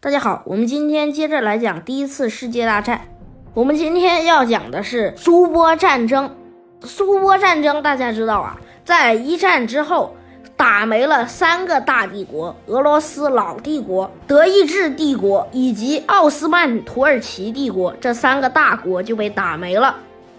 大家好，我们今天接着来讲第一次世界大战。我们今天要讲的是苏波战争。苏波战争大家知道啊，在一战之后，打没了三个大帝国：俄罗斯老帝国、德意志帝国以及奥斯曼土耳其帝国。这三个大国就被打没了。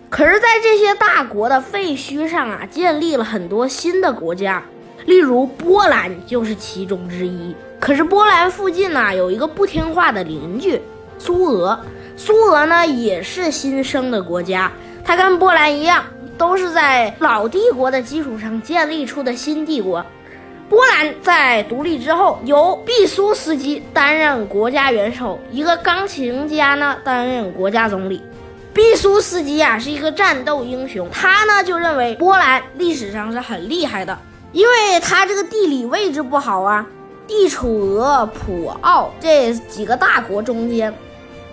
可是，在这些大国的废墟上啊，建立了很多新的国家，例如波兰就是其中之一。可是波兰附近呢，有一个不听话的邻居苏俄。苏俄呢也是新生的国家，它跟波兰一样，都是在老帝国的基础上建立出的新帝国。波兰在独立之后，由毕苏斯基担任国家元首，一个钢琴家呢担任国家总理。毕苏斯基啊是一个战斗英雄，他呢就认为波兰历史上是很厉害的，因为他这个地理位置不好啊。地处俄、普、奥这几个大国中间，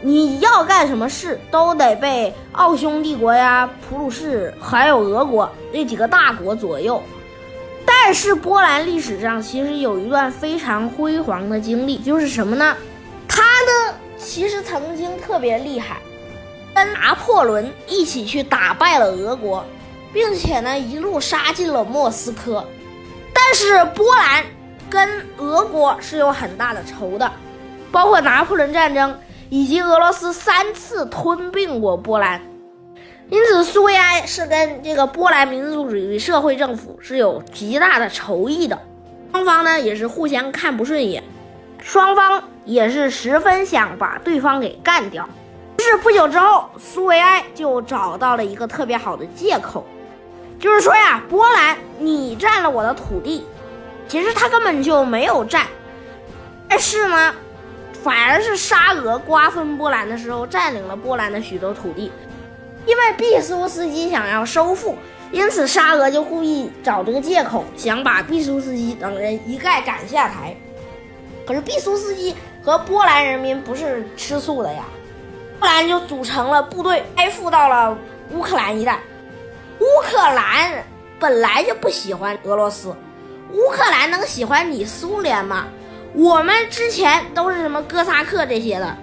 你要干什么事都得被奥匈帝国呀、普鲁士还有俄国这几个大国左右。但是波兰历史上其实有一段非常辉煌的经历，就是什么呢？他呢其实曾经特别厉害，跟拿破仑一起去打败了俄国，并且呢一路杀进了莫斯科。但是波兰。跟俄国是有很大的仇的，包括拿破仑战争以及俄罗斯三次吞并过波兰，因此苏维埃是跟这个波兰民族主义社会政府是有极大的仇意的，双方呢也是互相看不顺眼，双方也是十分想把对方给干掉。于是不久之后，苏维埃就找到了一个特别好的借口，就是说呀，波兰你占了我的土地。其实他根本就没有战，但是呢，反而是沙俄瓜分波兰的时候占领了波兰的许多土地，因为毕苏斯基想要收复，因此沙俄就故意找这个借口，想把毕苏斯基等人一概赶下台。可是毕苏斯基和波兰人民不是吃素的呀，波兰就组成了部队，开赴到了乌克兰一带。乌克兰本来就不喜欢俄罗斯。乌克兰能喜欢你苏联吗？我们之前都是什么哥萨克这些的，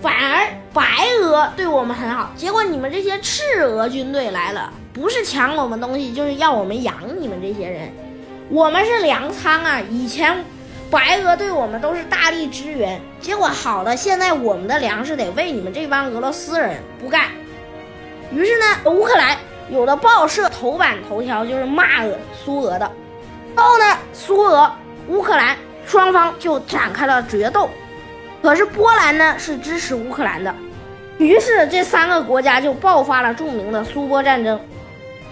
反而白俄对我们很好。结果你们这些赤俄军队来了，不是抢我们东西，就是要我们养你们这些人。我们是粮仓啊！以前白俄对我们都是大力支援，结果好了，现在我们的粮食得喂你们这帮俄罗斯人，不干。于是呢，乌克兰有的报社头版头条就是骂俄苏俄的。后呢，苏俄、乌克兰双方就展开了决斗，可是波兰呢是支持乌克兰的，于是这三个国家就爆发了著名的苏波战争，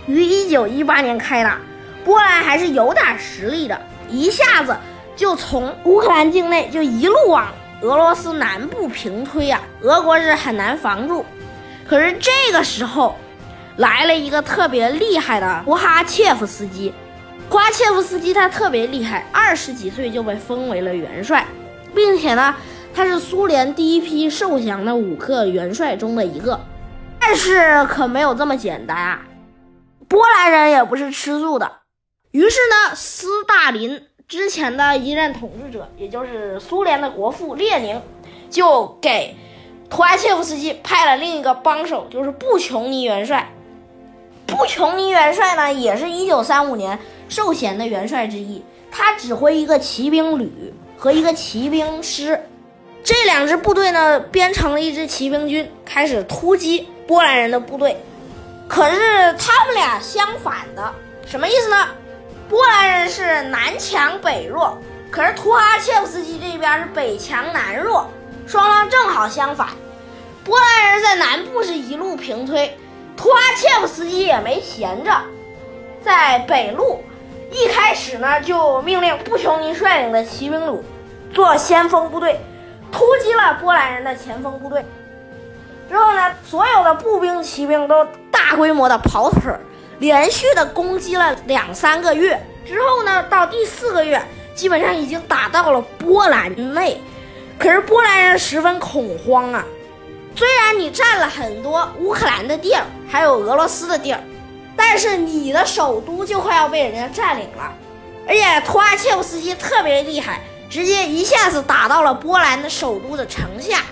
于一九一八年开打。波兰还是有点实力的，一下子就从乌克兰境内就一路往俄罗斯南部平推啊，俄国是很难防住。可是这个时候，来了一个特别厉害的乌哈切夫斯基。瓜切夫斯基他特别厉害，二十几岁就被封为了元帅，并且呢，他是苏联第一批受降的五个元帅中的一个。但是可没有这么简单啊，波兰人也不是吃素的。于是呢，斯大林之前的一任统治者，也就是苏联的国父列宁，就给图阿切夫斯基派了另一个帮手，就是布琼尼元帅。布琼尼元帅呢，也是一九三五年。授衔的元帅之一，他指挥一个骑兵旅和一个骑兵师，这两支部队呢编成了一支骑兵军，开始突击波兰人的部队。可是他们俩相反的，什么意思呢？波兰人是南强北弱，可是图哈切夫斯基这边是北强南弱，双方正好相反。波兰人在南部是一路平推，图阿切夫斯基也没闲着，在北路。一开始呢，就命令布琼尼率领的骑兵旅做先锋部队，突击了波兰人的前锋部队。之后呢，所有的步兵、骑兵都大规模的跑腿，连续的攻击了两三个月。之后呢，到第四个月，基本上已经打到了波兰内。可是波兰人十分恐慌啊！虽然你占了很多乌克兰的地儿，还有俄罗斯的地儿。但是你的首都就快要被人家占领了，而且图阿切夫斯基特别厉害，直接一下子打到了波兰的首都的城下。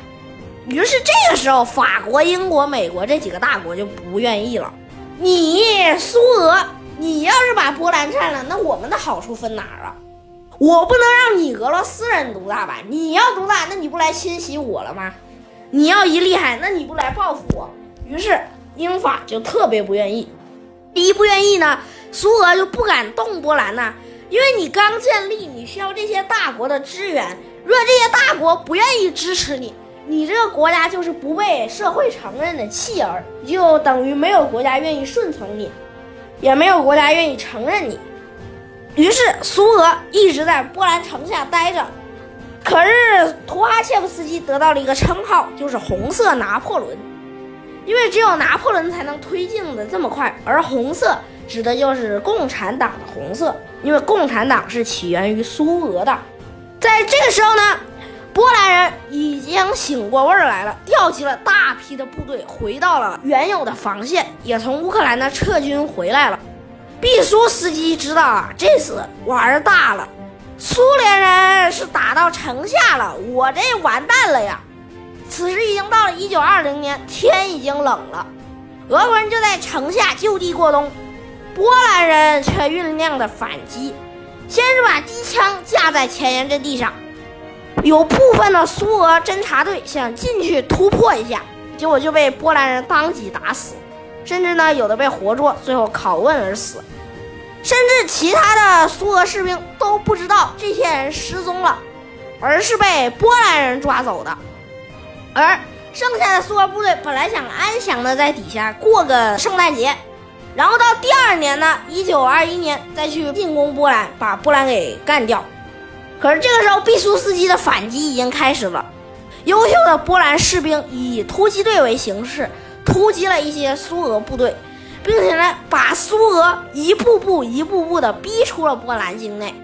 于是这个时候，法国、英国、美国这几个大国就不愿意了。你苏俄，你要是把波兰占了，那我们的好处分哪儿啊？我不能让你俄罗斯人独大吧？你要独大，那你不来侵袭我了吗？你要一厉害，那你不来报复我？于是英法就特别不愿意。第一不愿意呢，苏俄就不敢动波兰呢，因为你刚建立，你需要这些大国的支援。若这些大国不愿意支持你，你这个国家就是不被社会承认的弃儿，就等于没有国家愿意顺从你，也没有国家愿意承认你。于是苏俄一直在波兰城下待着。可是图哈切夫斯基得到了一个称号，就是“红色拿破仑”，因为只有拿破仑才能推进的这么快。而红色指的就是共产党的红色，因为共产党是起源于苏俄的。在这个时候呢，波兰人已经醒过味儿来了，调集了大批的部队，回到了原有的防线，也从乌克兰呢撤军回来了。毕苏斯基知道啊，这次玩大了。苏联人是打到城下了，我这完蛋了呀！此时已经到了一九二零年，天已经冷了，俄国人就在城下就地过冬，波兰人却酝酿着反击，先是把机枪架在前沿阵地上，有部分的苏俄侦察队想进去突破一下，结果就被波兰人当即打死，甚至呢有的被活捉，最后拷问而死。甚至其他的苏俄士兵都不知道这些人失踪了，而是被波兰人抓走的。而剩下的苏俄部队本来想安详的在底下过个圣诞节，然后到第二年呢，一九二一年再去进攻波兰，把波兰给干掉。可是这个时候，毕苏斯基的反击已经开始了，优秀的波兰士兵以突击队为形式突击了一些苏俄部队。并且呢，把苏俄一步步、一步步的逼出了波兰境内。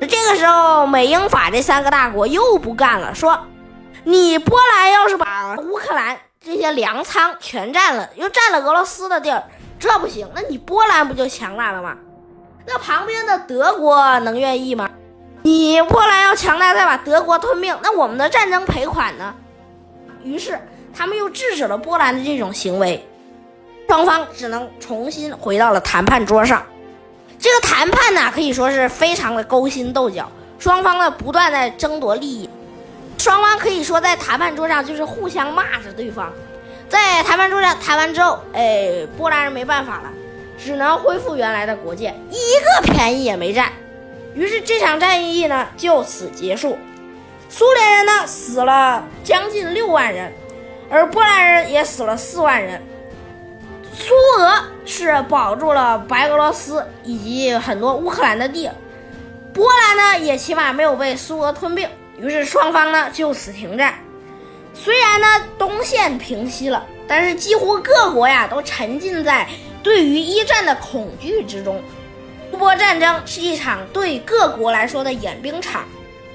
这个时候，美英法这三个大国又不干了，说：“你波兰要是把乌克兰这些粮仓全占了，又占了俄罗斯的地儿，这不行。那你波兰不就强大了吗？那旁边的德国能愿意吗？你波兰要强大，再把德国吞并，那我们的战争赔款呢？于是，他们又制止了波兰的这种行为。”双方只能重新回到了谈判桌上。这个谈判呢，可以说是非常的勾心斗角，双方呢不断在争夺利益。双方可以说在谈判桌上就是互相骂着对方。在谈判桌上谈完之后，哎，波兰人没办法了，只能恢复原来的国界，一个便宜也没占。于是这场战役呢就此结束。苏联人呢死了将近六万人，而波兰人也死了四万人。苏俄是保住了白俄罗斯以及很多乌克兰的地，波兰呢也起码没有被苏俄吞并，于是双方呢就此停战。虽然呢东线平息了，但是几乎各国呀都沉浸在对于一战的恐惧之中。苏波战争是一场对各国来说的演兵场，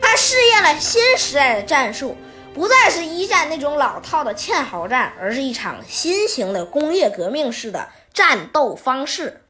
它试验了新时代的战术。不再是一战那种老套的堑壕战，而是一场新型的工业革命式的战斗方式。